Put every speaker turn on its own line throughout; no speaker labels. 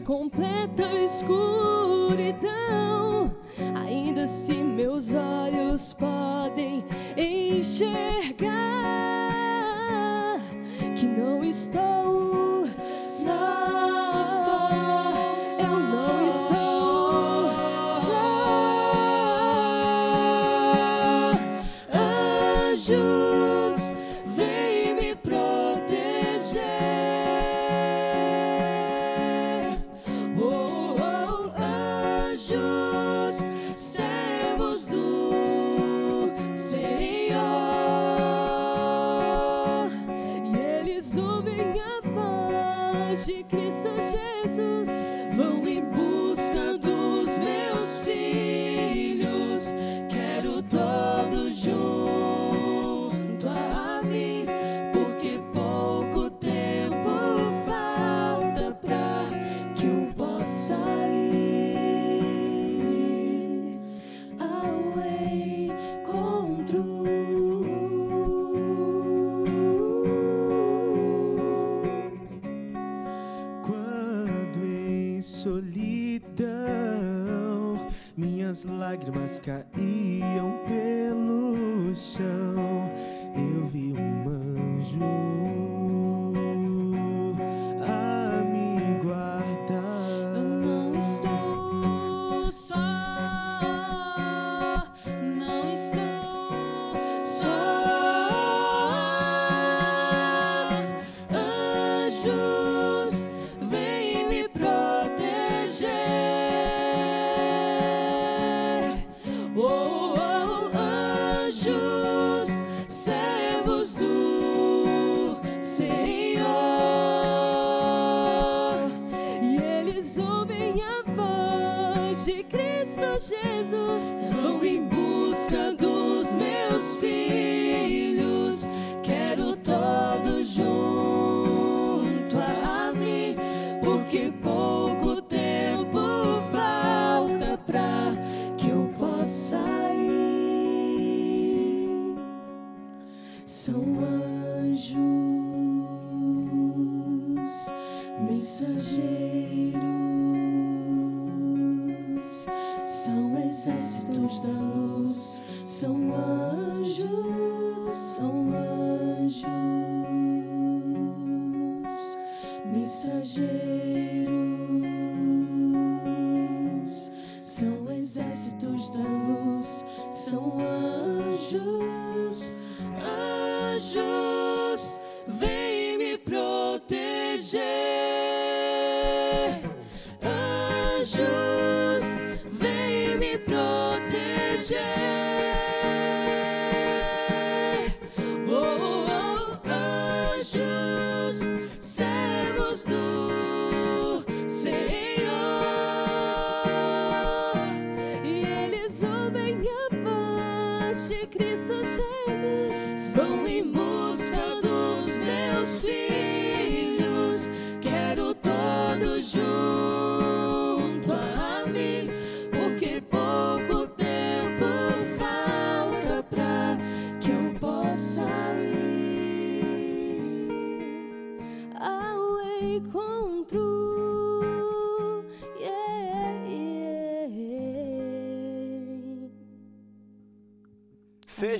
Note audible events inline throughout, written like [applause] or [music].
completa escuridão.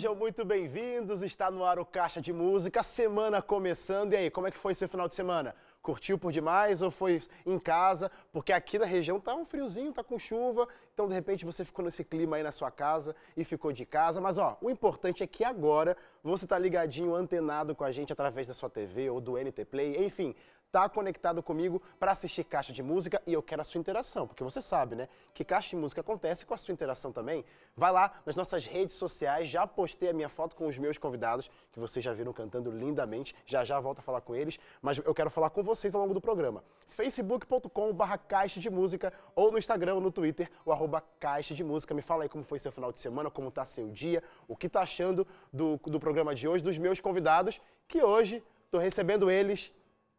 Sejam muito bem-vindos. Está no ar o Caixa de Música, semana começando. E aí, como é que foi seu final de semana? Curtiu por demais ou foi em casa? Porque aqui na região tá um friozinho, tá com chuva, então de repente você ficou nesse clima aí na sua casa e ficou de casa. Mas ó, o importante é que agora você tá ligadinho, antenado com a gente através da sua TV ou do NT Play, enfim, tá conectado comigo para assistir Caixa de Música e eu quero a sua interação, porque você sabe, né, que Caixa de Música acontece com a sua interação também. Vai lá nas nossas redes sociais, já postei a minha foto com os meus convidados, que vocês já viram cantando lindamente, já já volto a falar com eles, mas eu quero falar com vocês ao longo do programa. facebook.com/barra Caixa de Música ou no Instagram ou no Twitter, o arroba Caixa de Música. Me fala aí como foi seu final de semana, como tá seu dia, o que tá achando do, do programa de hoje, dos meus convidados, que hoje tô recebendo eles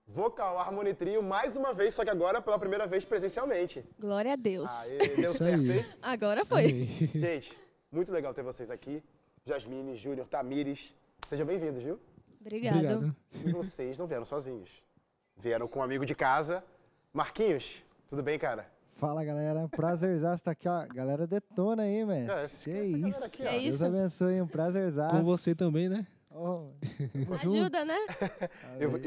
Vocal Harmony Trio mais uma vez, só que agora pela primeira vez presencialmente.
Glória a Deus.
Aê, [laughs] deu
Isso
certo,
aí.
hein?
Agora foi.
Amém. [laughs] [laughs]
Gente, muito legal ter vocês aqui. Jasmine, Júnior, Tamires. Sejam bem-vindos, viu?
Obrigado.
Obrigado.
E vocês não vieram sozinhos. Vieram com um amigo de casa. Marquinhos, tudo bem, cara?
Fala galera, prazerzaço estar aqui, ó. Galera detona aí, mestre.
É,
que isso.
aqui, ó.
É
Deus
isso.
abençoe, um prazerzaço.
Com você também, né?
Oh. [laughs]
Ajuda, né?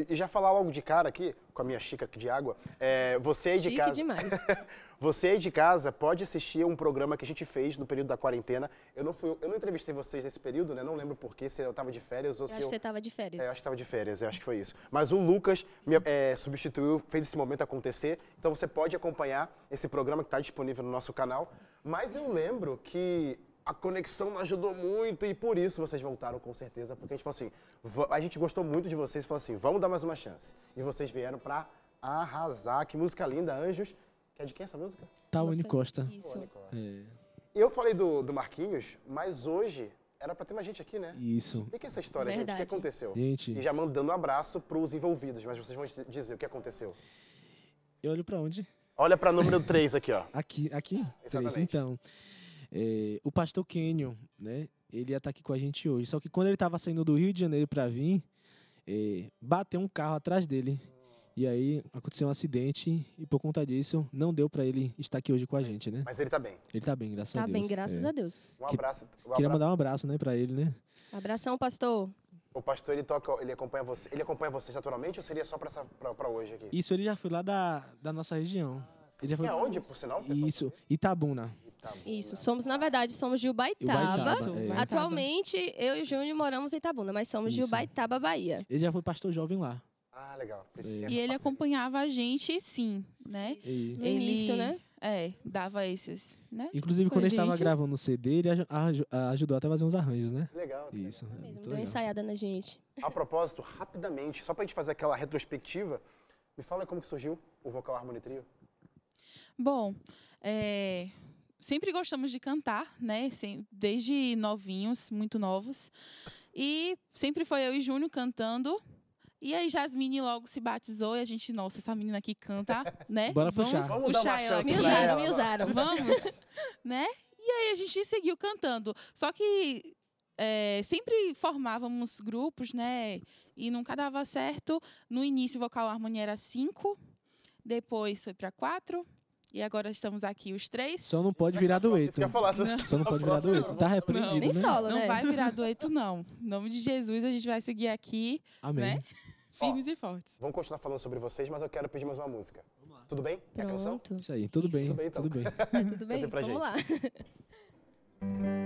E já falar logo de cara aqui, com a minha xícara aqui de água. É, você aí de
Chique
casa.
demais. [laughs]
Você aí de casa pode assistir um programa que a gente fez no período da quarentena. Eu não fui, eu não entrevistei vocês nesse período, né? Não lembro porquê, se eu tava de férias ou
Eu
se
acho que
eu.
você tava de
É, eu
férias.
acho que estava de férias, eu acho que foi isso. Mas o Lucas me é, substituiu, fez esse momento acontecer. Então você pode acompanhar esse programa que está disponível no nosso canal. Mas eu lembro que a conexão não ajudou muito e por isso vocês voltaram com certeza. Porque a gente falou assim, "Va- a gente gostou muito de vocês e falou assim, vamos dar mais uma chance. E vocês vieram para arrasar. Que música linda, Anjos. Que é de quem essa música?
Tawane
Música-
Costa.
Isso.
É,
Eu falei do, do Marquinhos, mas hoje era para ter mais gente aqui, né?
isso.
Explica essa história, gente. O que
Verdade.
aconteceu?
Gente,
E já mandando um abraço para os envolvidos, mas vocês vão dizer o que aconteceu.
eu olho pra onde?
Olha para número 3 aqui, ó.
Aqui, aqui?
Exatamente.
Então, é, o pastor Kenyon, né? Ele ia estar aqui com a gente hoje. Só que quando ele estava saindo do Rio de Janeiro para vir, é, bateu um carro atrás dele. E aí aconteceu um acidente e por conta disso não deu para ele estar aqui hoje com a gente, né?
Mas ele tá bem.
Ele tá bem, graças a
Tá
Deus.
bem, graças
É.
a Deus.
Um
Que-
abraço. Um
Queria
abraço.
mandar um abraço, né, para ele, né?
Abração, pastor.
O pastor, ele toca, ele acompanha você. Ele acompanha vocês naturalmente ou seria só pra, essa, pra, pra hoje aqui?
Isso ele já foi lá da, da nossa região. Ele já
E
foi
aonde, por sinal?
Isso, Itabuna.
Tá.
Isso. Somos, na verdade, somos de Ubaitaba.
Ubaitaba, é.
Atualmente, eu e o Júnior moramos em Itabuna, mas somos de
Isso.
Ubaitaba, Bahia.
Ele já foi pastor jovem lá.
Ah, legal. Esse-
E
ele acompanhava a gente, sim, né?
E,
No início, né?
É, dava esses, né?
inclusive,
Com
quando
a
ele estava
gente.
gravando o CD, ele aju- aju- ajudou até a fazer uns arranjos, né?
Legal. legal.
Isso. é
Mesmo, deu uma
legal.
ensaiada na gente.
A propósito, rapidamente, só pra gente fazer aquela retrospectiva, me fala como que surgiu o Vocal Harmony Trio.
Bom, é, sempre gostamos de cantar, né? Desde novinhos, muito novos. E sempre foi eu e Júnior cantando. E aí Jasmine logo se batizou e a gente, nossa, essa menina aqui canta, [laughs] né?
Bora puxar.
Vamos dar uma
puxar ela
Me usaram,
ela,
me usaram.
Vamos, [laughs] né? E aí a gente seguiu cantando. Só que é, sempre formávamos grupos, né? E nunca dava certo. No início, o vocal harmonia era cinco, depois foi para quatro, e agora estamos aqui os três.
Só não pode virar dueto.
que eu ia falar.
Não.
Só não pode virar dueto. Tá repreendido,
Nem
né?
solo,
Não
né?
vai virar dueto, não. Em nome de Jesus, a gente vai seguir aqui,
Amém.
né? Firmes e fortes.
Vamos continuar falando sobre vocês, mas eu quero pedir mais uma música. Tudo bem? Quer a canção?
Pronto.
Isso aí, tudo
Isso.
bem,
Tudo bem, então.
tudo bem. [laughs]
Tudo bem? Vamos lá. [laughs]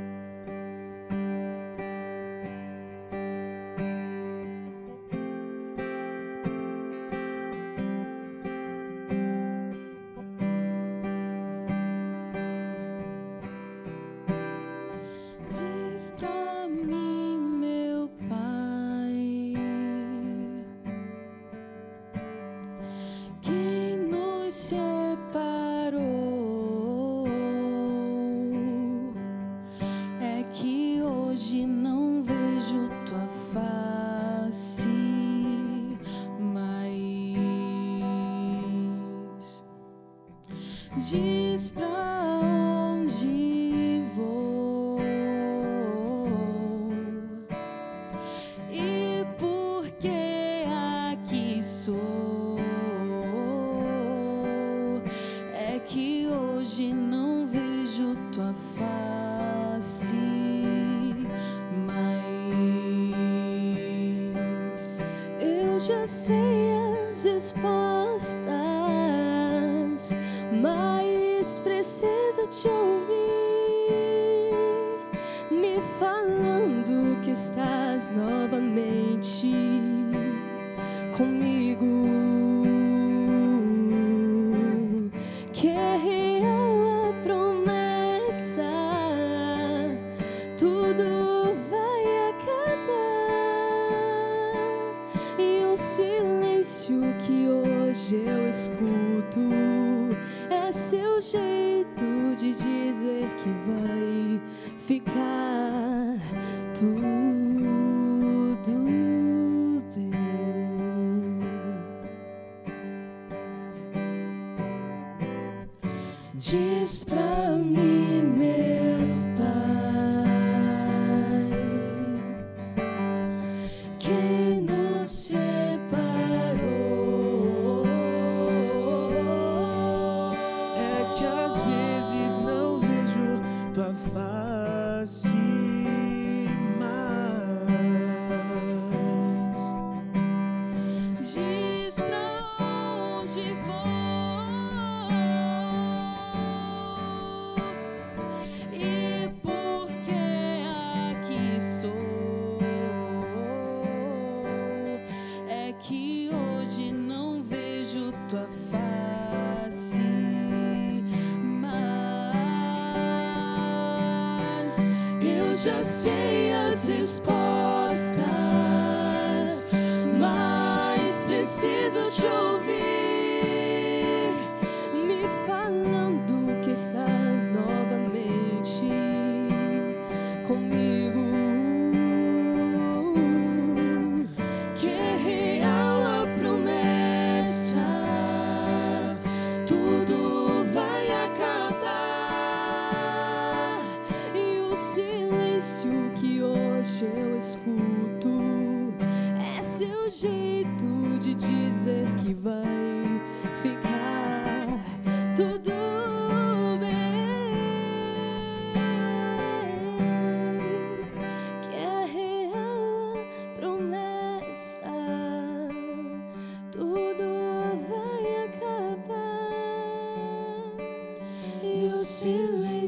Eu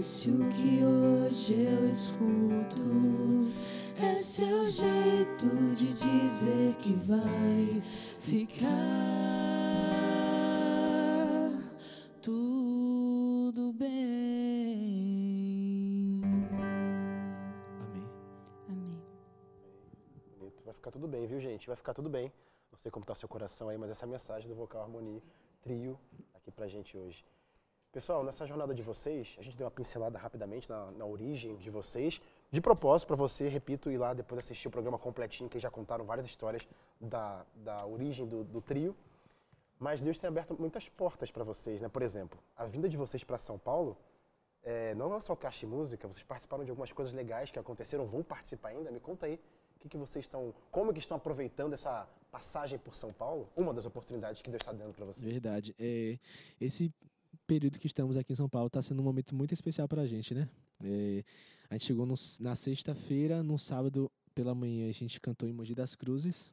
silêncio que hoje eu escuto é seu jeito de dizer que vai ficar tudo bem.
Amém.
Amém.
Bonito. Vai ficar tudo bem, viu, gente? Vai ficar tudo bem. Não sei como tá seu coração aí, mas essa é a mensagem do Vocal Harmonia Trio aqui pra gente hoje. Pessoal, nessa jornada de vocês, a gente deu uma pincelada rapidamente na, na origem de vocês. De propósito, para você, repito, ir lá depois assistir o programa completinho, que já contaram várias histórias da, da origem do, do trio. Mas Deus tem aberto muitas portas para vocês, né? Por exemplo, a vinda de vocês para São Paulo é, não é só caixa de música, vocês participaram de algumas coisas legais que aconteceram, vão participar ainda? Me conta aí, o que, que vocês estão, como que estão aproveitando essa passagem por São Paulo? Uma das oportunidades que Deus está dando para vocês.
Verdade. É, esse período que estamos aqui em São Paulo está sendo um momento muito especial para a gente, né? É, a gente chegou no- na sexta-feira, no sábado pela manhã a gente cantou em Mogi das Cruzes.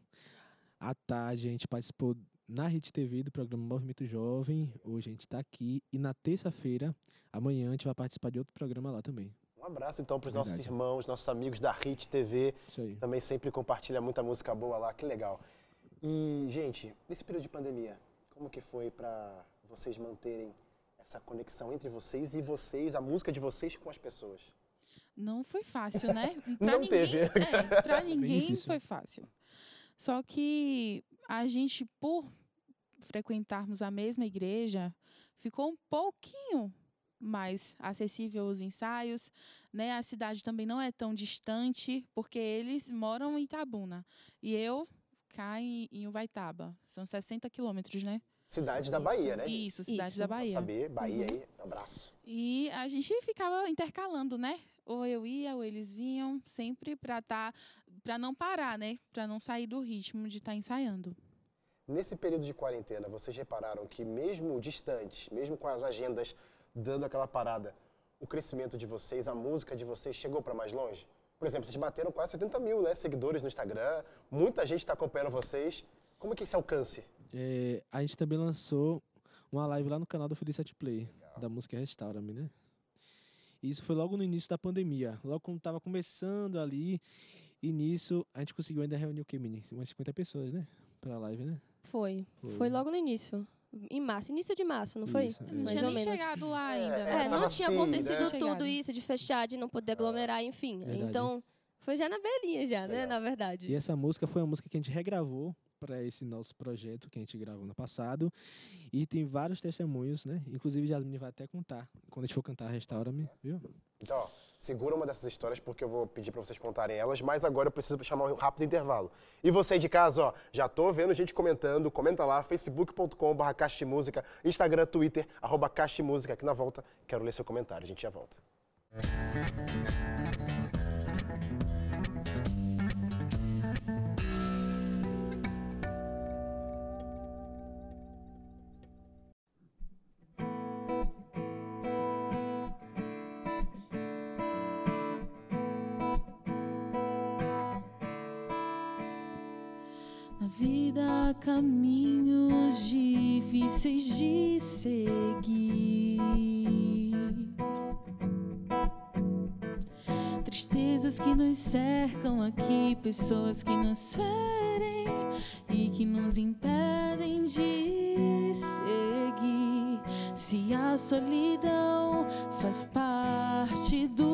À tarde a gente participou na Rede TV do programa Movimento Jovem. Hoje a gente está aqui. E na terça-feira, amanhã, a gente vai participar de outro programa lá também.
Um abraço então para os nossos
Verdade.
irmãos, nossos amigos da HIT TV,
Isso aí.
também sempre compartilha muita música boa lá, que legal. E, gente, nesse período de pandemia, como que foi para vocês manterem essa conexão entre vocês e vocês, a música de vocês com as pessoas?
Não foi fácil, né? [laughs]
Não
ninguém,
teve.
É, pra [laughs] ninguém foi fácil. Só que a gente, por frequentarmos a mesma igreja, ficou um pouquinho mais acessível os ensaios, né? A cidade também não é tão distante, porque eles moram em Itabuna e eu cá em, em Ubaitaba. São 60 quilômetros, né?
Cidade da Bahia, né?
Isso, cidade
Isso.
da
Pra
Bahia.
saber, Bahia
Uhum.
aí, abraço.
E a gente ficava intercalando, né? Ou eu ia, ou eles vinham, sempre para tá, para não parar, né? Para não sair do ritmo de estar ensaiando.
Nesse período de quarentena, vocês repararam que mesmo distantes, mesmo com as agendas dando aquela parada, o crescimento de vocês, a música de vocês chegou para mais longe? Por exemplo, vocês bateram quase 70 mil né, seguidores no Instagram, muita gente está acompanhando vocês. Como é que é esse alcance?
É, a gente também lançou uma live lá no canal do Felicity Play, da música Restaura-me, né? E isso foi logo no início da pandemia, logo quando tava começando ali. E nisso a gente conseguiu ainda reunir o que, Mini? Umas 50 pessoas, né? Pra live, né?
Foi.
Foi.
Foi logo no início. Em março. Início de março, não foi?
Isso,
Não
Mais
tinha
ou
nem
menos.
chegado lá
É,
ainda,
é,
né?
É,
tava
não tinha
assim,
acontecido
né?
tudo isso de fechar, de não poder aglomerar, enfim.
Verdade.
Então, foi já na beirinha já, né? Na verdade.
E essa música foi uma música que a gente regravou para esse nosso projeto que a gente gravou no passado. E tem vários testemunhos, né? Inclusive, Jasmine vai até contar quando a gente for cantar Restaura-me, viu?
Então, segura uma dessas histórias porque eu vou pedir para vocês contarem elas, mas agora eu preciso chamar um rápido intervalo. E você aí de casa, ó, já tô vendo gente comentando, comenta lá, facebook.com.br Caixa de Música, Instagram, Twitter, arroba Caixa de Música. Aqui na volta, quero ler seu comentário, a gente já volta.
Na cercam aqui, pessoas que nos ferem e que nos impedem de seguir. Se a solidão faz parte do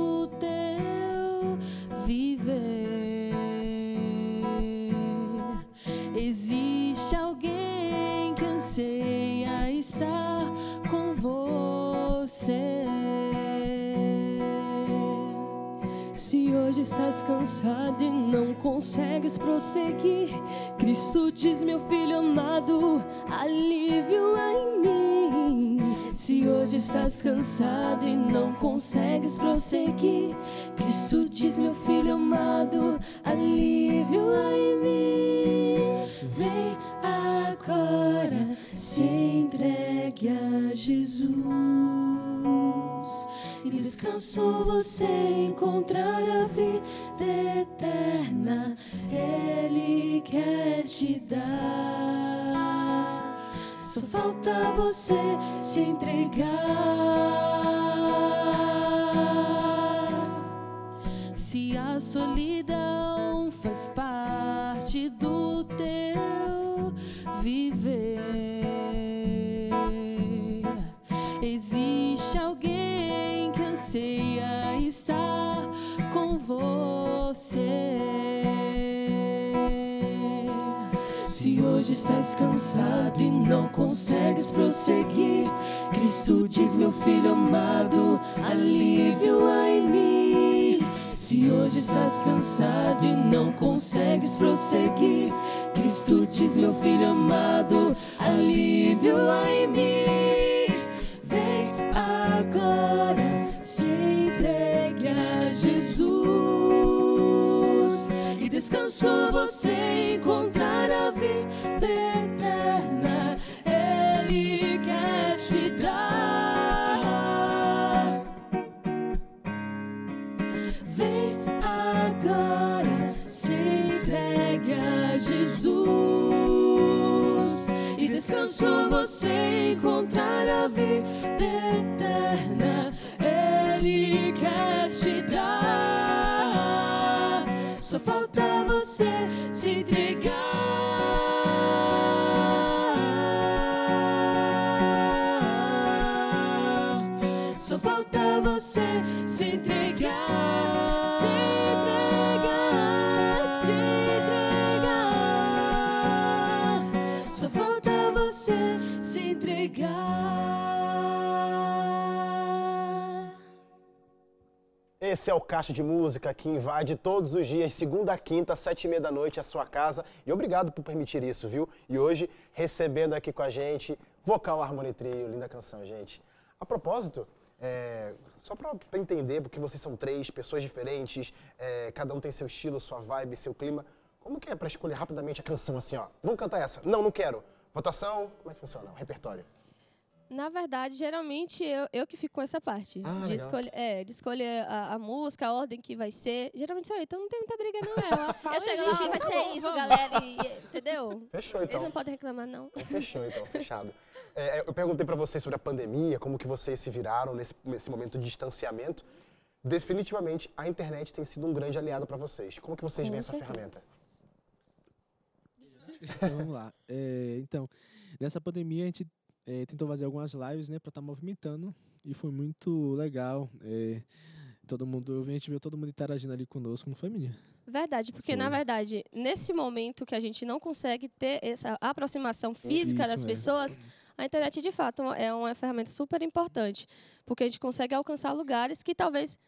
estás cansado e não consegues prosseguir, Cristo diz, meu filho amado, alívio em mim. Se hoje estás cansado e não consegues prosseguir, Cristo diz, meu filho amado, alívio em mim. Vem agora, se entregue a Jesus. E descanso você encontrar a vida eterna. Ele quer te dar. Só falta você se entregar. Se a solidão estás cansado e não consegues prosseguir, Cristo diz, meu filho amado, alívio há em mim. Se hoje estás cansado e não consegues prosseguir, Cristo diz, meu filho amado, alívio há em mim. Vem agora, se entregue a Jesus e descanso você encontrar
Esse é o Caixa de Música que invade todos os dias, segunda a quinta, sete e meia da noite, a sua casa. E obrigado por permitir isso, viu? E hoje, recebendo aqui com a gente, Vocal Harmony Trio, linda canção, gente. A propósito, é, só pra entender, porque vocês são três pessoas diferentes, é, cada um tem seu estilo, sua vibe, seu clima. Como que é pra escolher rapidamente a canção assim, ó? Vamos cantar essa? Não, não quero. Votação, como é que funciona? O repertório.
Na verdade, geralmente eu, eu que fico com essa parte.
Ah,
de, escolher, é, de escolher a, a música, a ordem que vai ser. Geralmente sou eu, então não tem muita briga, não.
fala
eu chego
e
lá,
diz,
vai
tá
ser
bom,
isso,
vamos.
galera. E, entendeu?
Fechou,
Eles
então.
não podem reclamar, não.
Então, [laughs] Fechou, então, fechado. É, eu perguntei pra vocês sobre a pandemia, como que vocês se viraram nesse, nesse momento de distanciamento. Definitivamente, a internet tem sido um grande aliado pra vocês. Como que vocês
Com
veem essa ferramenta?
Então, vamos lá. É, então, nessa pandemia a gente é, tentou fazer algumas lives, né, para estar movimentando e foi muito legal. É, todo mundo, a gente viu todo mundo interagindo ali conosco, não foi minha?
Verdade, porque na
Foi.
verdade, nesse momento que a gente não consegue ter essa aproximação física
Isso
das
mesmo.
pessoas, a internet de fato é uma ferramenta super importante, porque a gente consegue alcançar lugares que talvez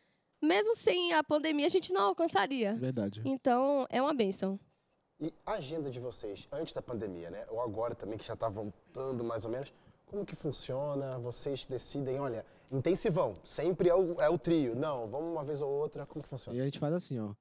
mesmo sem a pandemia, a gente não alcançaria.
Verdade.
Então, é uma bênção.
E a agenda de vocês, antes da pandemia, né? Ou agora também, que já está voltando mais ou menos, como que funciona? Vocês decidem, olha, intensivão, sempre é o, é o trio. Não, vamos uma vez ou outra, como que funciona?
E a gente faz assim, ó.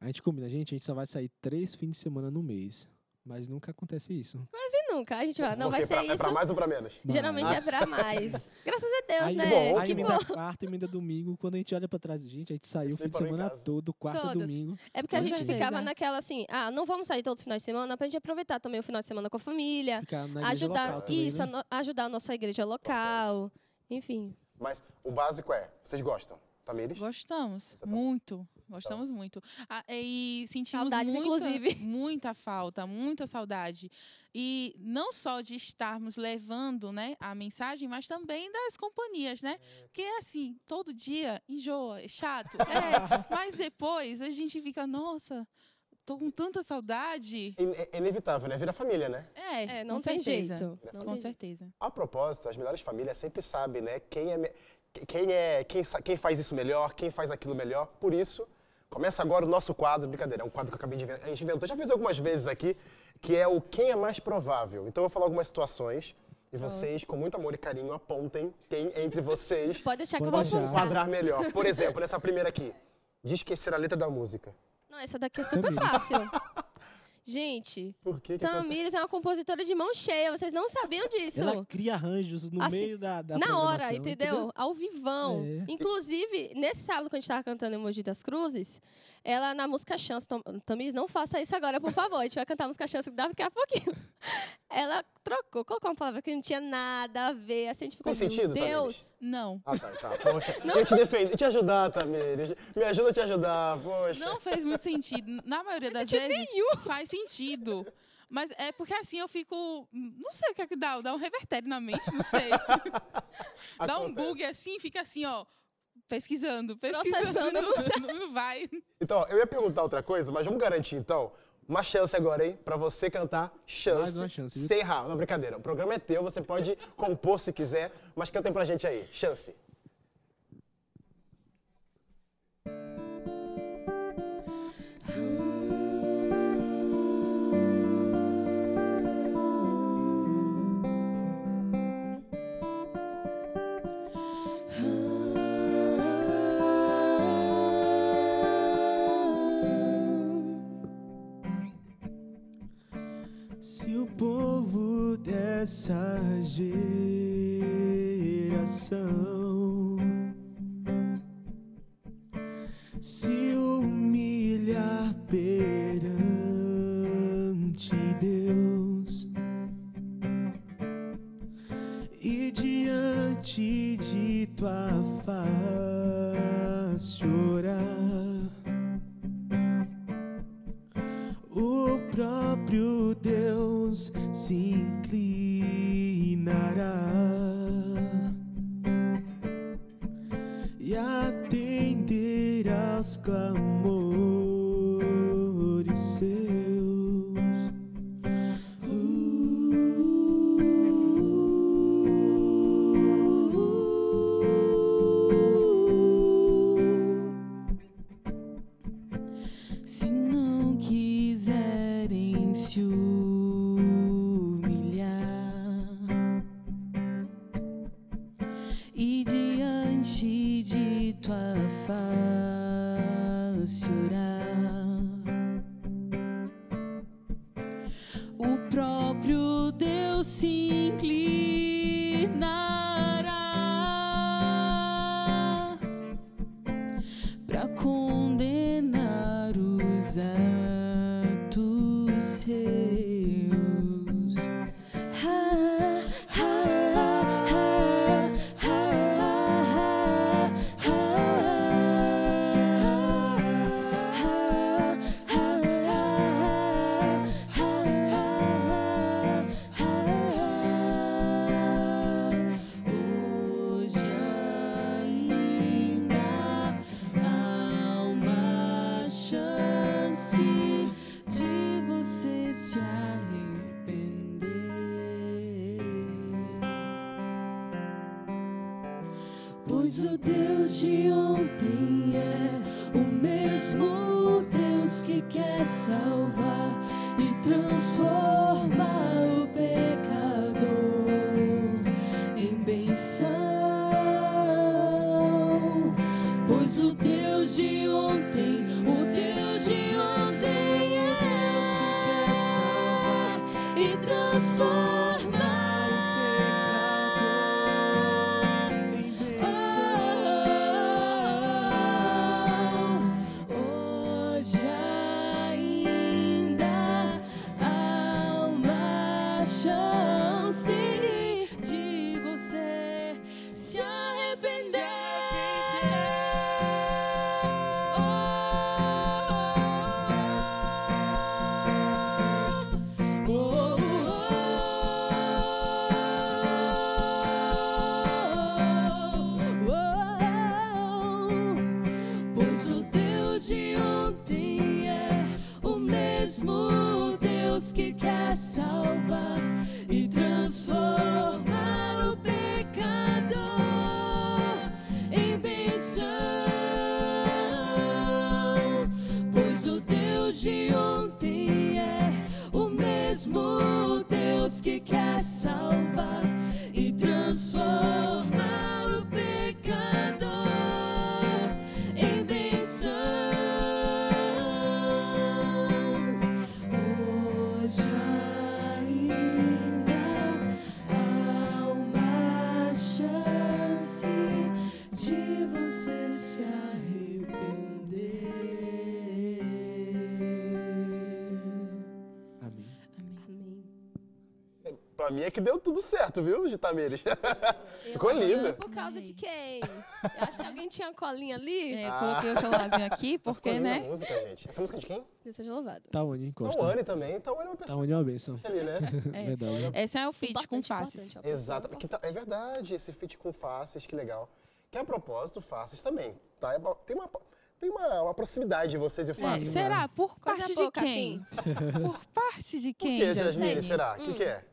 A gente combina, gente, a gente só vai sair três fins de semana no mês. Mas nunca acontece isso.
Quase nunca. A gente vai, não vai
Porque
ser
pra-
isso.
É pra mais ou pra menos?
Geralmente é pra mais. [laughs] Graças a Deus,
aí,
né?
bom,
aí
que
emenda
bom.
quarta, emenda domingo. Quando a gente olha pra trás, gente, a gente saiu o fim de semana todo, quarta,
Todas.
domingo.
É porque a gente
certeza.
ficava naquela assim, ah, não vamos sair todos os finais de semana pra gente aproveitar também o final de semana com a família.
Ficar na igreja
Ajudar,
local também,
isso,
né?
a no- ajudar a nossa igreja local. Enfim.
Mas o básico é, vocês gostam, Tamires?
Gostamos,
Tá bom.
muito. Gostamos muito. Ah, e sentimos
Saudades,
muita,
inclusive. [laughs]
muita falta, muita saudade. E não só de estarmos levando né, a mensagem, mas também das companhias, né? Porque assim, todo dia enjoa, é chato. [laughs] É, mas depois a gente fica, nossa, tô com tanta saudade.
É, é inevitável, né? Vira família, né?
É,
É, não
com
tem
certeza.
jeito. Não
Com
tem jeito.
certeza.
A propósito, as melhores famílias sempre sabem, né? Quem é, quem é, quem, quem faz isso melhor, quem faz aquilo melhor. Por isso, começa agora o nosso quadro, brincadeira, é um quadro que eu acabei de inventar. A gente inventou, já fiz algumas vezes aqui, que é o quem é mais provável. Então eu vou falar algumas situações e vocês, com muito amor e carinho, apontem quem entre vocês
Pode deixar que eu
Pode
vou apontar.
enquadrar melhor. Por exemplo, nessa primeira aqui, de esquecer a letra da música.
Não, essa daqui é super fácil. [laughs] Gente,
Por que que?
Tamires é uma compositora de mão cheia, vocês não sabiam disso.
Ela cria arranjos no
Assim,
meio da, da
Na hora,
programação,
entendeu? Ao vivão.
É.
Inclusive, nesse sábado, quando a gente tava cantando Emoji das Cruzes, ela na música Chance, Tamires, não faça isso agora, por favor. A gente vai cantar a música Chance daqui a pouquinho. Ela trocou, colocou uma palavra que não tinha nada a ver. Assim, a gente ficou,
Tem sentido,
Deus.
Tamires?
Não.
Ah, tá, tá. Poxa, eu te defendo, te ajudar, Tamires. Me ajuda a te ajudar, poxa.
Não fez muito sentido. Na maioria das vezes faz sentido. Mas é porque assim eu fico. Não sei o que é que dá, dá um revertério na mente, não sei. [laughs] dá um bug assim, fica assim, ó. Pesquisando, pesquisando.
Processando,
Não, [laughs] não, não vai.
Então, eu ia perguntar outra coisa, mas vamos garantir, então, uma chance agora, hein? Pra você cantar Chance,
Mais uma chance,
sem errar. Não, brincadeira. O programa é teu, você pode compor se quiser, mas cantem pra gente aí. Chance.
Dessa geração. Se humilhar perante Deus e diante de tua face orar o próprio Deus se inclinará e atenderá aos clamores Pois o Deus de ontem é o mesmo Deus que quer salvar e transformar
Pra mim é que deu tudo certo, viu, Gitamires? [laughs] Ficou linda.
Por causa de quem? Eu acho que alguém tinha uma colinha ali.
É, eu coloquei o celularzinho aqui, porque,
a
né?
música, gente. Essa música é de quem?
Deus seja louvado.
Tawane encosta.
Tawane também. Tawane é uma pessoa
é uma bênção.
ali, né? [laughs]
É.
Verdade.
Esse é o feat com faces.
ó,
Exato. Que tá- é verdade, esse feat com faces, que legal. Que a propósito, faces também. Tá? É Tem uma, tem uma, uma proximidade de vocês e
É,
faces.
será? Por parte
pouca,
de quem? Por parte de
Por
quem,
que, Jasmine? Será? O que, que é?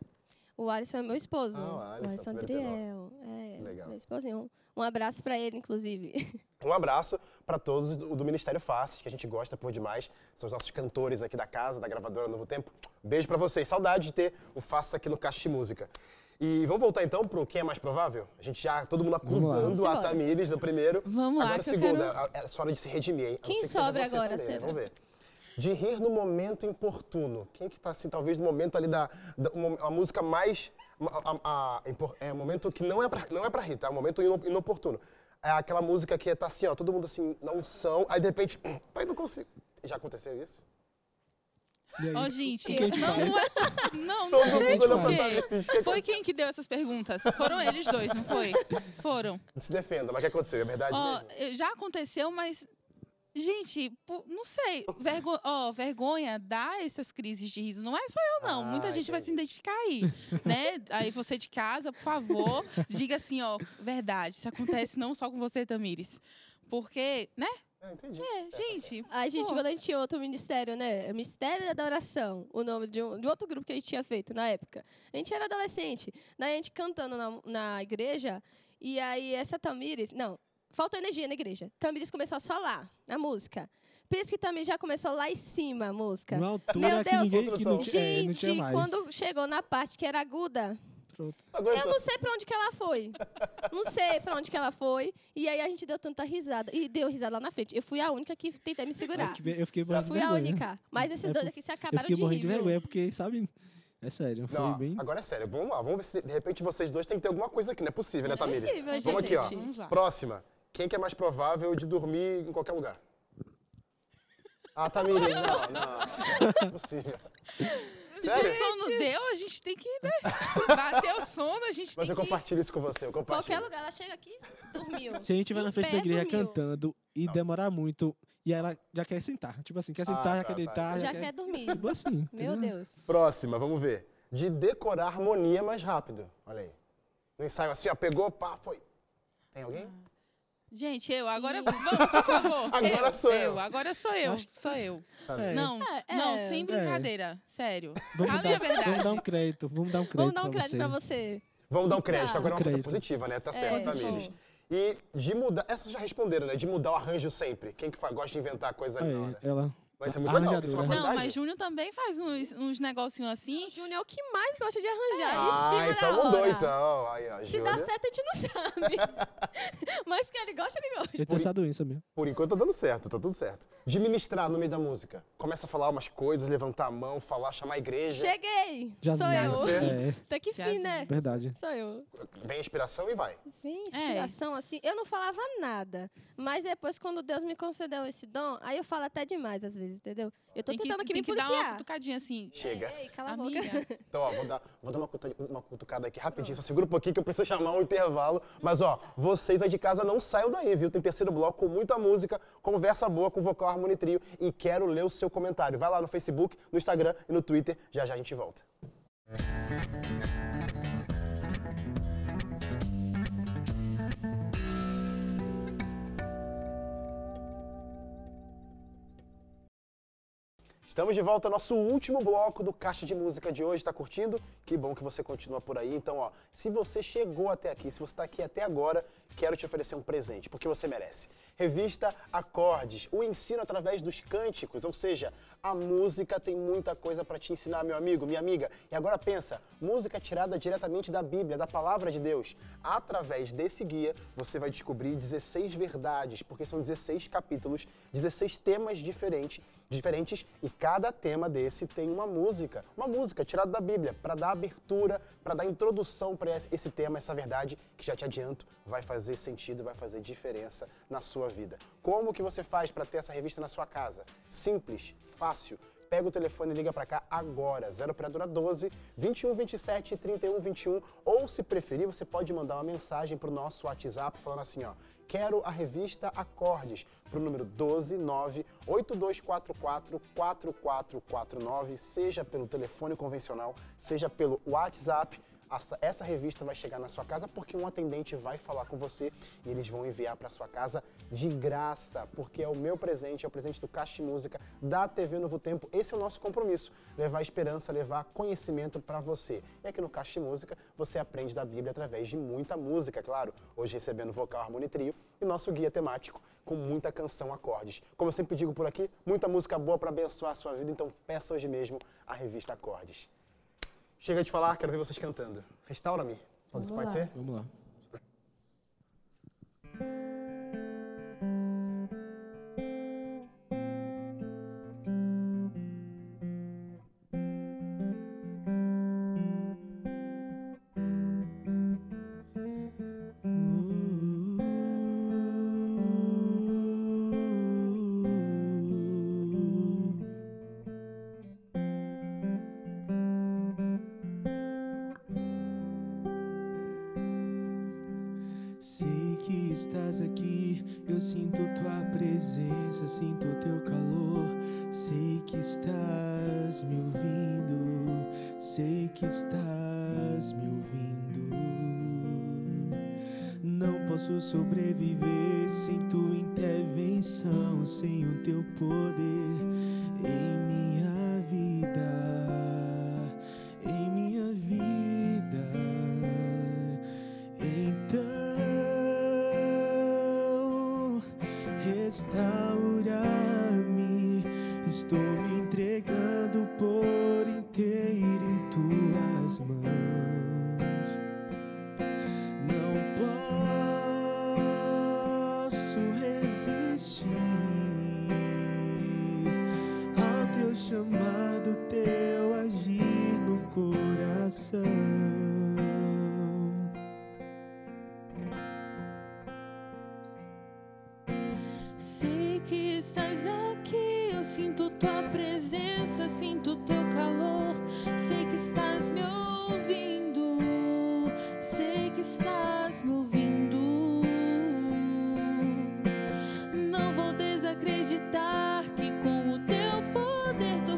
O Alisson é meu esposo.
Ah, o Alisson, primeiro
Adriel. É,
Legal.
meu esposinho. Um abraço pra ele, inclusive. [laughs]
Um abraço para todos do, do Ministério Faces, que a gente gosta por demais. São os nossos cantores aqui da casa, da gravadora Novo Tempo. Beijo para vocês. Saudade de ter o Faces aqui no Caixa de Música. E vamos voltar então pro quem é mais provável? A gente já, todo mundo
lá.
acusando a. Tamires no primeiro.
Vamos lá,
Agora,
que eu
segunda,
quero-
a- é só hora de se redimir, hein?
Quem
que
sobra agora,
também, né? Vamos ver. De rir no momento importuno. Quem que tá, assim, talvez no momento ali da... da uma, a música mais... A, a- é um momento que não é pra, não é pra rir, tá? É um momento ino- inoportuno. É aquela música que tá assim, ó, todo mundo assim, na unção, aí de repente, [clears throat] pai, não consigo. Já aconteceu isso?
Ó, gente,
O que a gente
não, não, é- não, não
Todo
sei
mundo olhou
por
pra
quê.
Tamires. que
Foi quem que deu essas perguntas? Foram eles dois, não foi? Foram.
Se defenda, mas o que aconteceu? É verdade
eu- já aconteceu, mas. Gente, não sei. Vergo, ó, vergonha dá essas crises de riso. Não é só eu, não.
Ah,
Muita gente vai se identificar aí. né? Aí você de casa, por favor, diga assim, ó, verdade. Isso acontece não só com você, Tamires. Porque, né?
Ah, entendi.
É, gente.
A gente, quando a gente tinha outro ministério, né? Ministério da Adoração, o nome de, um, de outro grupo que a gente tinha feito na época. A gente era adolescente. Daí a gente cantando na, na igreja, e aí essa Tamires. Não, faltou energia na igreja. Tamires começou a solar a música. Pensa que Tamires já começou lá em cima a música.
Numa altura
Meu
que
Deus.
ninguém que não, tinha- é, não
Gente,
tinha mais.
quando chegou na parte que era aguda,
Pronto.
eu
Aguentou.
não sei pra onde que ela foi. Não sei pra onde que ela foi. E aí a gente deu tanta risada. E deu risada lá na frente. Eu fui a única que tentei me segurar.
Eu fiquei- Eu fiquei morrendo de
Fui a
vergonha.
única. Mas esses
É
dois aqui se
Eu
acabaram
fiquei
de
morrendo
rir,
de
viu?
vergonha, porque, sabe? É sério, foi
Não,
bem.
agora é sério. Vamos lá, vamos ver se de repente vocês dois têm que ter alguma coisa aqui, não é possível, né,
É
Tamires?
possível,
Vamos aqui, ó.
gente.
Vamos lá.
Próxima. Quem que é mais provável de dormir em qualquer lugar? Ah, Tamires, não, não. Não é possível.
Se
Sério?
o sono deu, a gente tem que, né? [laughs] Bater o sono, a gente
Mas
tem
eu
que.
compartilho isso com você, eu compartilho.
Qualquer lugar, ela chega aqui, dormiu.
Se a gente vai
Em
na frente da igreja
dormiu.
cantando e demorar muito, e ela já quer sentar. Tipo assim, quer sentar,
Ah,
já
tá,
quer
tá.
deitar,
Já quer dormir.
Tipo assim.
Meu
entendeu?
Deus.
Próxima, vamos ver. De decorar harmonia mais rápido. Olha aí. No ensaio assim, ó, pegou, pá, foi. Tem alguém?
Gente, eu, agora vamos, por favor. [laughs]
Agora sou eu.
Agora sou eu, sou eu.
É,
Não,
É,
não,
é.
sem brincadeira. Sério.
Vamos
Fale a
dar, vamos dar
verdade.
um crédito, vamos dar um crédito
Vamos dar um crédito
você.
pra você.
Vamos dar um crédito,
Tá.
agora é uma coisa
Crédito.
positiva, né? Tá certo,
É,
Tamires.
sim.
E de mudar. Essas já responderam, né? De mudar o arranjo sempre. Quem que faz, gosta de inventar coisa ali na hora?
É, ela.
Vai ser muito legal, isso é uma
arranjadora.
Não, mas Júnior também faz uns, uns negocinhos assim.
O Júnior é o que mais gosta de arranjar.
Ah,
em cima
então mudou então. Aí, ó,
Se dá certo, a gente não sabe. [laughs] Mas que ele gosta, ele gosta.
Ele tem essa doença mesmo.
Por enquanto tá dando certo, tá tudo certo. De ministrar no meio da música. Começa a falar umas coisas, levantar a mão, falar, chamar a igreja.
Cheguei!
Jasmine.
Sou eu.
Você?
É,
Até que fim,
Jasmine.
né?
verdade.
Sou eu.
Vem a inspiração e vai.
Vem inspiração, assim. Eu não falava nada. Mas depois, quando Deus me concedeu esse dom, aí eu falo até demais, às vezes, entendeu? Eu tô
Tem que,
tentando aqui
tem
me
que dar uma
policiar.
futucadinha assim.
Chega.
Ei, cala a
Amiga.
boca. [laughs]
Então, ó, vou dar, vou dar uma, uma cutucada aqui rapidinho. Só segura um pouquinho que eu preciso chamar um intervalo. Mas, ó, vocês aí de casa não saiam daí, viu? Tem terceiro bloco com muita música, conversa boa com o Vocal Harmony Trio. E quero ler o seu comentário. Vai lá no Facebook, no Instagram e no Twitter. Já já a gente volta. Estamos de volta ao nosso último bloco do Caixa de Música de hoje. Tá curtindo? Que bom que você continua por aí. Então, ó, se você chegou até aqui, se você está aqui até agora, quero te oferecer um presente, porque você merece. Revista Acordes, o ensino através dos cânticos, ou seja, a música tem muita coisa para te ensinar, meu amigo, minha amiga. E agora pensa, música tirada diretamente da Bíblia, da palavra de Deus. Através desse guia, você vai descobrir 16 verdades, porque são 16 capítulos, 16 temas diferentes, diferentes e cada tema desse tem uma música, uma música tirada da Bíblia, para dar abertura, para dar introdução para esse tema, essa verdade que já te adianto, vai fazer sentido, vai fazer diferença na sua vida. Como que você faz para ter essa revista na sua casa? Simples, fácil. Pega o telefone e liga para cá agora, 0 operadora 12 21 27 31 21, ou se preferir, você pode mandar uma mensagem para o nosso WhatsApp falando assim, ó, quero a revista Acordes, para o número 12 9 8244 4449, seja pelo telefone convencional, seja pelo WhatsApp. Essa, revista vai chegar na sua casa porque um atendente vai falar com você e eles vão enviar para sua casa de graça, porque é o meu presente, é o presente do Caixa Música da TV Novo Tempo. Esse é o nosso compromisso, levar esperança, levar conhecimento para você. E aqui no Caixa Música você aprende da Bíblia através de muita música, claro. Hoje recebendo Vocal Harmony Trio e nosso guia temático com muita canção acordes. Como eu sempre digo por aqui, muita música boa para abençoar a sua vida, então peça hoje mesmo a revista Acordes. Chega de falar, quero ver vocês cantando. Restaura-me. Pode, pode ser?
Vamos lá. Estás aqui, eu sinto tua presença, sinto teu calor. Sei que estás me ouvindo, sei que estás me ouvindo. Não posso sobreviver sem tua intervenção, sem o teu poder em minha vida,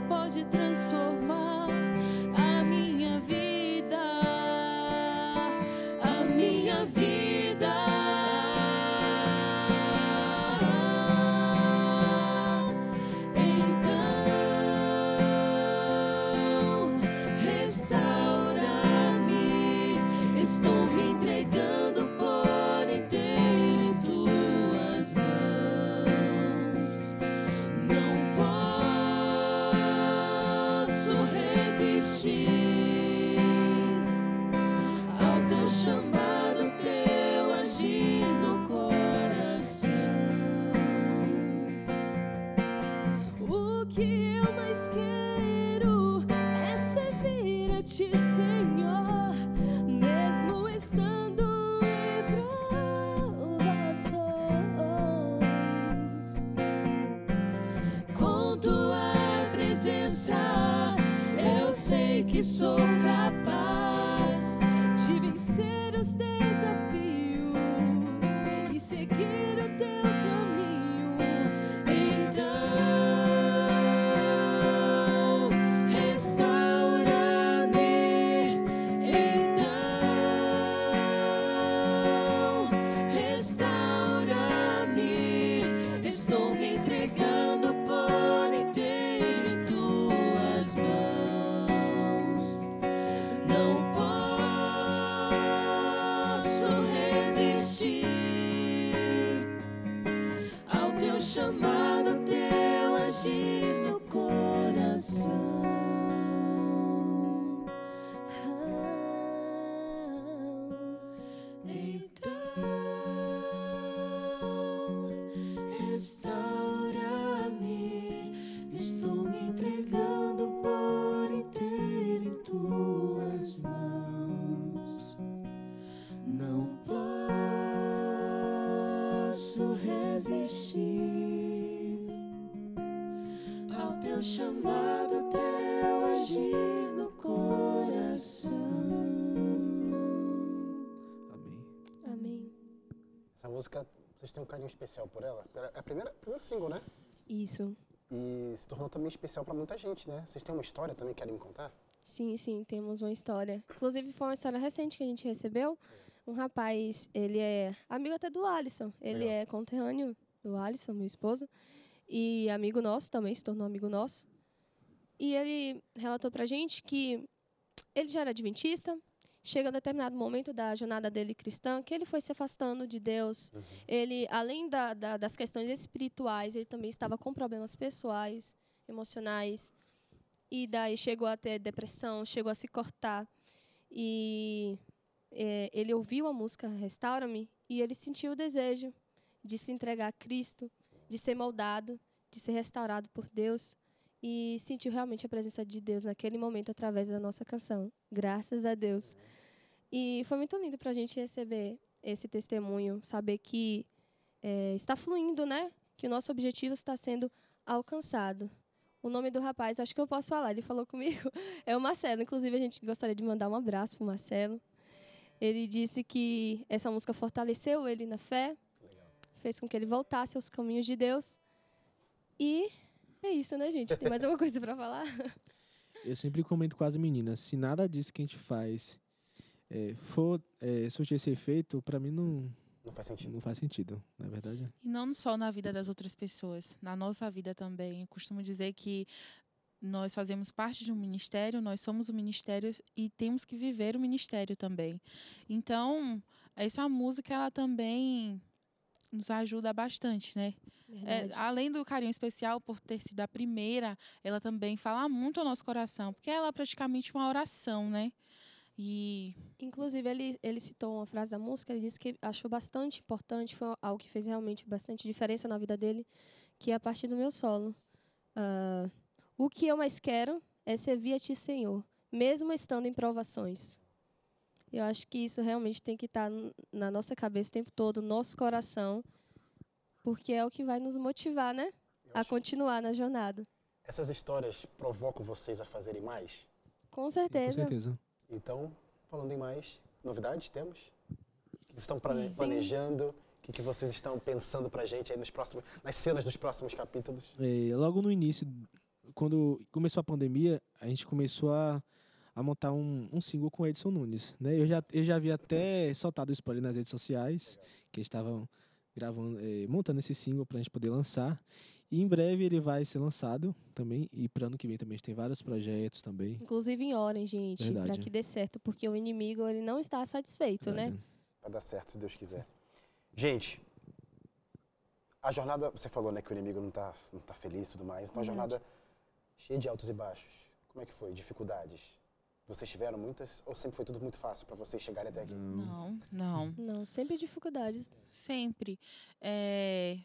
pode transformar
resistir ao teu chamado, teu agir no coração.
Amém.
Amém.
Essa música, vocês têm um carinho especial por ela? É a primeira, primeiro single, né?
Isso.
E se tornou também especial pra muita gente, né? Vocês têm uma história também que querem me contar?
Sim, sim, temos uma história. Inclusive, foi uma história recente que a gente recebeu. Um rapaz, ele é amigo até do Alisson. Ele
Legal.
é conterrâneo do Alisson, meu esposo. E amigo nosso também, se tornou amigo nosso. E ele relatou pra gente que ele já era adventista. Chega a determinado momento da jornada dele cristã que ele foi se afastando de Deus. Ele, além da- da- das questões espirituais, ele também estava com problemas pessoais, emocionais. E daí chegou a ter depressão, chegou a se cortar. E eh, ele ouviu a música Restaura-me e ele sentiu o desejo de se entregar a Cristo, de ser moldado, de ser restaurado por Deus. E sentiu realmente a presença de Deus naquele momento através da nossa canção. Graças a Deus. E foi muito lindo para a gente receber esse testemunho, saber que eh, está fluindo, né? Que o nosso objetivo está sendo alcançado. O nome do rapaz, acho que eu posso falar, ele falou comigo, [laughs] é o Marcelo. Inclusive, a gente gostaria de mandar um abraço para o Marcelo. Ele disse que essa música fortaleceu ele na fé, fez com que ele voltasse aos caminhos de Deus. E é isso, né, gente? Tem mais alguma coisa para falar? [laughs]
Eu sempre comento com as meninas, se nada disso que a gente faz é, for é, surtir esse efeito, pra mim não,
Não faz sentido.
não faz sentido, não é verdade?
E não só na vida das outras pessoas, na nossa vida também. Eu costumo dizer que nós fazemos parte de um ministério, nós somos o ministério e temos que viver o ministério também. Então, essa música ela também nos ajuda bastante, né? É, além do carinho especial por ter sido a primeira, ela também fala muito ao nosso coração, porque ela é praticamente uma oração, né? E
Inclusive, ele, ele citou uma frase da música, ele disse que achou bastante importante, foi algo que fez realmente bastante diferença na vida dele, que é a partir do meu solo. Ah, o que eu mais quero é servir a ti, Senhor, mesmo estando em provações. Eu acho que isso realmente tem que estar n- na nossa cabeça o tempo todo, no nosso coração, porque é o que vai nos motivar, né? A continuar na jornada.
Essas histórias provocam vocês a fazerem mais?
Com
Com
certeza.
certeza.
Então, falando em mais, novidades temos? O que vocês estão plane-
Sim.
planejando? O que, que vocês estão pensando pra gente aí nos próximos, nas cenas dos próximos capítulos?
É, logo no início, quando começou a pandemia, a gente começou a, a montar um, um single com o Edson Nunes. Né? Eu, já, eu já havia até soltado o spoiler nas redes sociais, que eles estavam gravando, é, montando esse single pra gente poder lançar. E em breve ele vai ser lançado também. E para ano que vem também a gente tem vários projetos também.
Inclusive em orem, gente, para que dê certo, porque o inimigo ele não está satisfeito, né?
Verdade.
Vai dar certo, se Deus quiser. Gente, a jornada, você falou, né, que o inimigo não tá, não tá feliz e tudo mais. Então, a
Verdade.
Cheia de altos e baixos. Como é que foi? Dificuldades? Vocês tiveram muitas ou sempre foi tudo muito fácil para vocês chegarem até aqui?
Não, não.
Não, sempre dificuldades.
Sempre. É,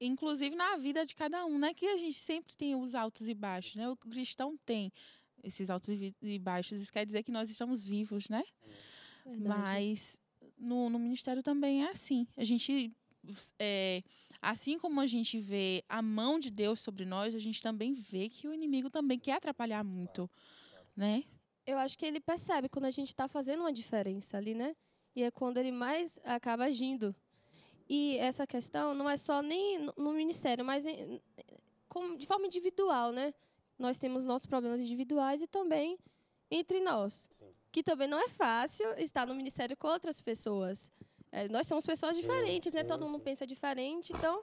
Inclusive na vida de cada um, né? Que a gente sempre tem os altos e baixos, né? O cristão tem esses altos e e baixos. Isso quer dizer que nós estamos vivos, né?
Verdade.
Mas no, no ministério também é assim. A gente, é, assim como a gente vê a mão de Deus sobre nós, a gente também vê que o inimigo também quer atrapalhar muito, né?
Eu acho que ele percebe quando a gente está fazendo uma diferença ali, né? E é quando ele mais acaba agindo. E essa questão não é só nem no- ministério, mas em- como- de forma individual, né? Nós temos nossos problemas individuais e também entre nós.
Sim.
Que também não é fácil estar no ministério com outras pessoas. É, nós somos pessoas diferentes, né?
sim,
Todo mundo
sim.
pensa diferente. Então,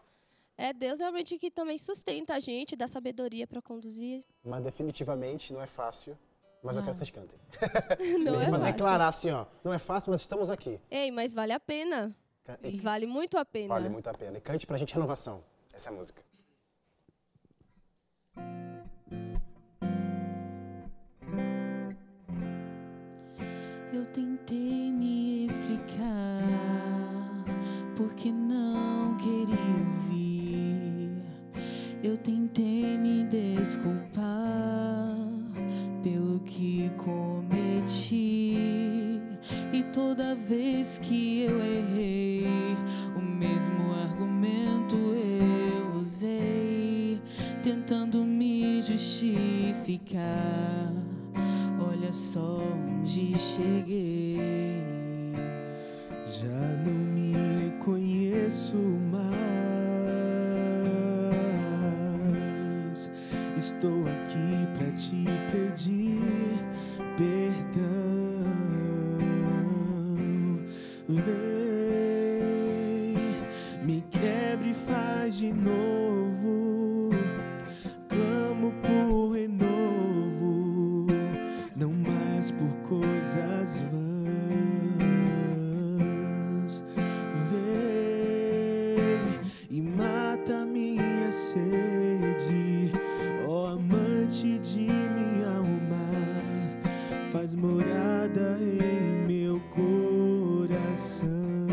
é Deus realmente que também sustenta a gente, dá sabedoria para conduzir.
Mas definitivamente não é fácil. Mas eu
Não.
quero que vocês cantem. [laughs]
Não é
Pra
fácil.
declarar assim, ó. Não é fácil, mas estamos aqui.
Ei, mas vale a pena.
E
Isso.
Vale muito a pena.
Vale muito a pena. E cante pra gente renovação. Essa é a música.
Eu tentei me explicar porque não queria ouvir. Eu tentei me desculpar pelo que cometi. E toda vez que eu errei, o mesmo argumento eu usei, tentando me justificar. Olha só onde cheguei.
Já não me reconheço mais. Estou aqui pra te pedir perdão. Vem, me quebre e faz de novo. Morada em meu coração.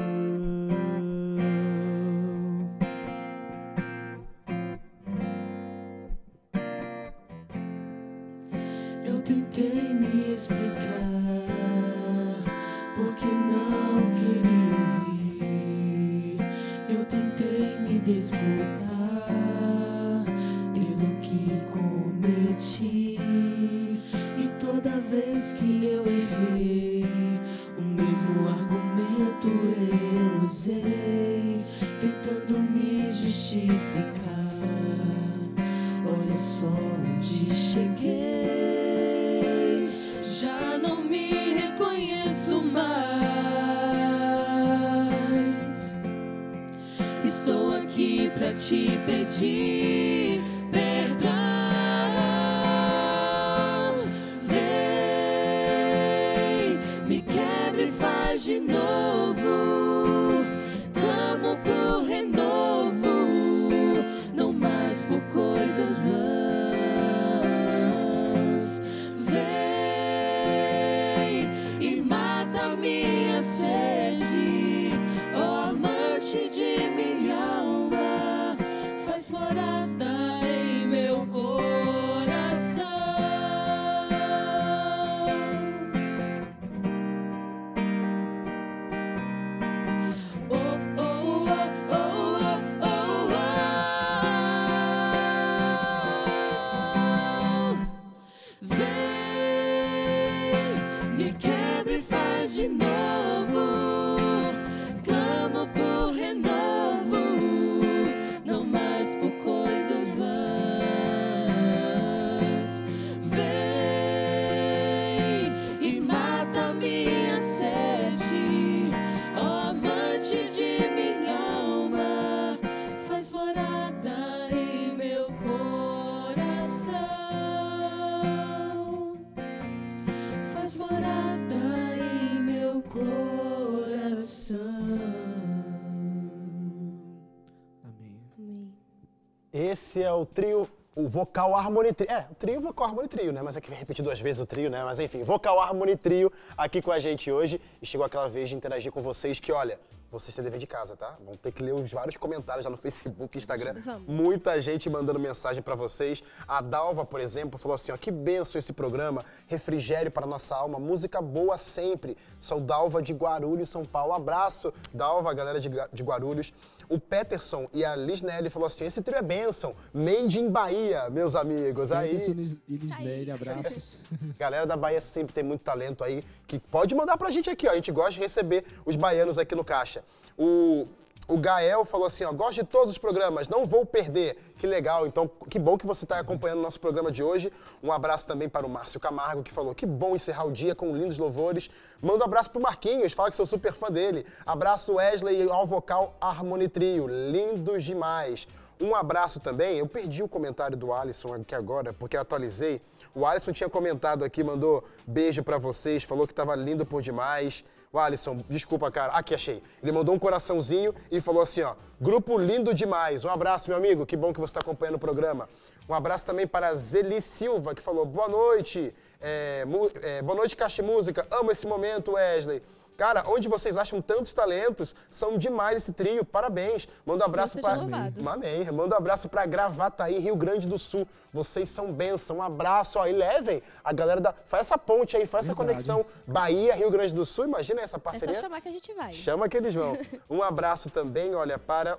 Esse é o trio o vocal harmony trio. É, o trio, vocal harmony trio, né? Mas é que repetir duas vezes o trio, né? Mas enfim, vocal harmony trio aqui com a gente hoje. E chegou aquela vez de interagir com vocês que, olha, vocês têm dever de casa, tá? Vão ter que ler os vários comentários lá no Facebook, Instagram.
Vamos.
Muita gente mandando mensagem pra vocês. A Dalva, por exemplo, falou assim: ó, que benção esse programa, refrigério para nossa alma, música boa sempre. Sou Dalva de Guarulhos, São Paulo. Abraço, Dalva, galera de, de Guarulhos. O Peterson e a Lisnelli falou assim: esse trio é benção, made in Bahia, meus amigos. Aí,
Anderson e Lisnelli, abraços. [laughs]
Galera da Bahia sempre tem muito talento aí, que pode mandar pra gente aqui, ó. A gente gosta de receber os baianos aqui no Caixa. O, o Gael falou assim, ó, gosto de todos os programas, não vou perder. Que legal, então que bom que você está acompanhando o nosso programa de hoje. Um abraço também para o Márcio Camargo, que falou que bom encerrar o dia com lindos louvores. Manda um abraço pro Marquinhos, fala que sou super fã dele. Abraço Wesley ao vocal Harmony Trio, lindos demais. Um abraço também, eu perdi o comentário do Alisson aqui agora, porque eu atualizei. O Alisson tinha comentado aqui, mandou beijo pra vocês, falou que tava lindo por demais. O Alisson, desculpa, cara. Aqui, achei. Ele mandou um coraçãozinho e falou assim, ó. Grupo lindo demais. Um abraço, meu amigo. Que bom que você está acompanhando o programa. Um abraço também para a Zeli Silva, que falou, boa noite. É, é, boa noite, Caixa Música. Amo esse momento, Wesley. Cara, onde vocês acham tantos talentos, são demais esse trio, parabéns. Manda um abraço para.
louvado.
Amém. Manda um abraço para Gravataí, Rio Grande do Sul. Vocês são bênção. Um abraço, ó. E levem a galera da. Faz essa ponte aí, faz essa
Verdade.
conexão. Bahia, Rio Grande do Sul. Imagina essa
É
parceria.
só chamar que a gente vai.
Chama que eles vão. [laughs] Um abraço também, olha, para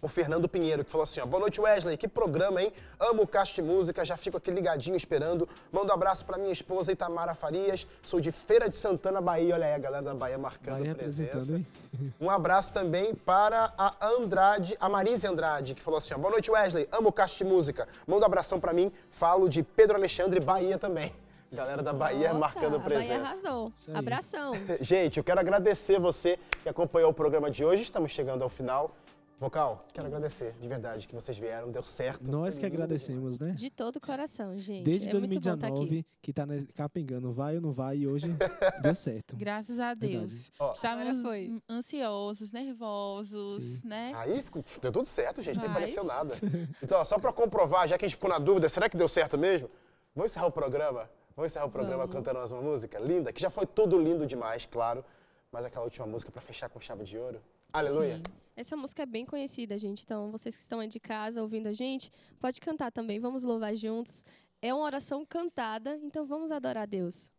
o Fernando Pinheiro, que falou assim, ó, boa noite Wesley, que programa, hein? Amo o Caixa de Música, já fico aqui ligadinho esperando. Mando um abraço para minha esposa Itamara Farias, sou de Feira de Santana, Bahia. Olha aí a galera da Bahia marcando
Bahia
presença.
hein? [laughs]
Um abraço também para a Andrade, a Marise Andrade, que falou assim, ó, boa noite Wesley, amo o Caixa de Música. Manda um abração para mim, falo de Pedro Alexandre, Bahia também. [laughs] Galera da Bahia
Nossa,
marcando
a
presença.
Bahia arrasou. Abração. [laughs]
Gente, eu quero agradecer você que acompanhou o programa de hoje. Estamos chegando ao final. Vocal, quero agradecer, de verdade, que vocês vieram, deu certo.
Nós que agradecemos, né?
De todo o coração, gente.
Desde
é muito bom estar aqui.
2019, que tá capengando, vai ou não vai, e hoje [laughs] deu certo.
Graças a Deus.
Ó.
Estávamos ansiosos, nervosos,
Sim.
né?
Aí ficou- deu tudo certo, gente, nem
Mas-
pareceu nada. [laughs] Então, ó, só pra comprovar, já que a gente ficou na dúvida, será que deu certo mesmo? Vamos encerrar o programa? Vamos encerrar o programa
Vamos.
cantando mais uma música linda, que já foi tudo lindo demais, claro. Mas aquela última música pra fechar com chave de ouro. Aleluia.
Sim.
Essa música é bem conhecida, gente. Então, vocês que estão aí de casa ouvindo a gente, pode cantar também. Vamos louvar juntos. É uma oração cantada, então vamos adorar a Deus.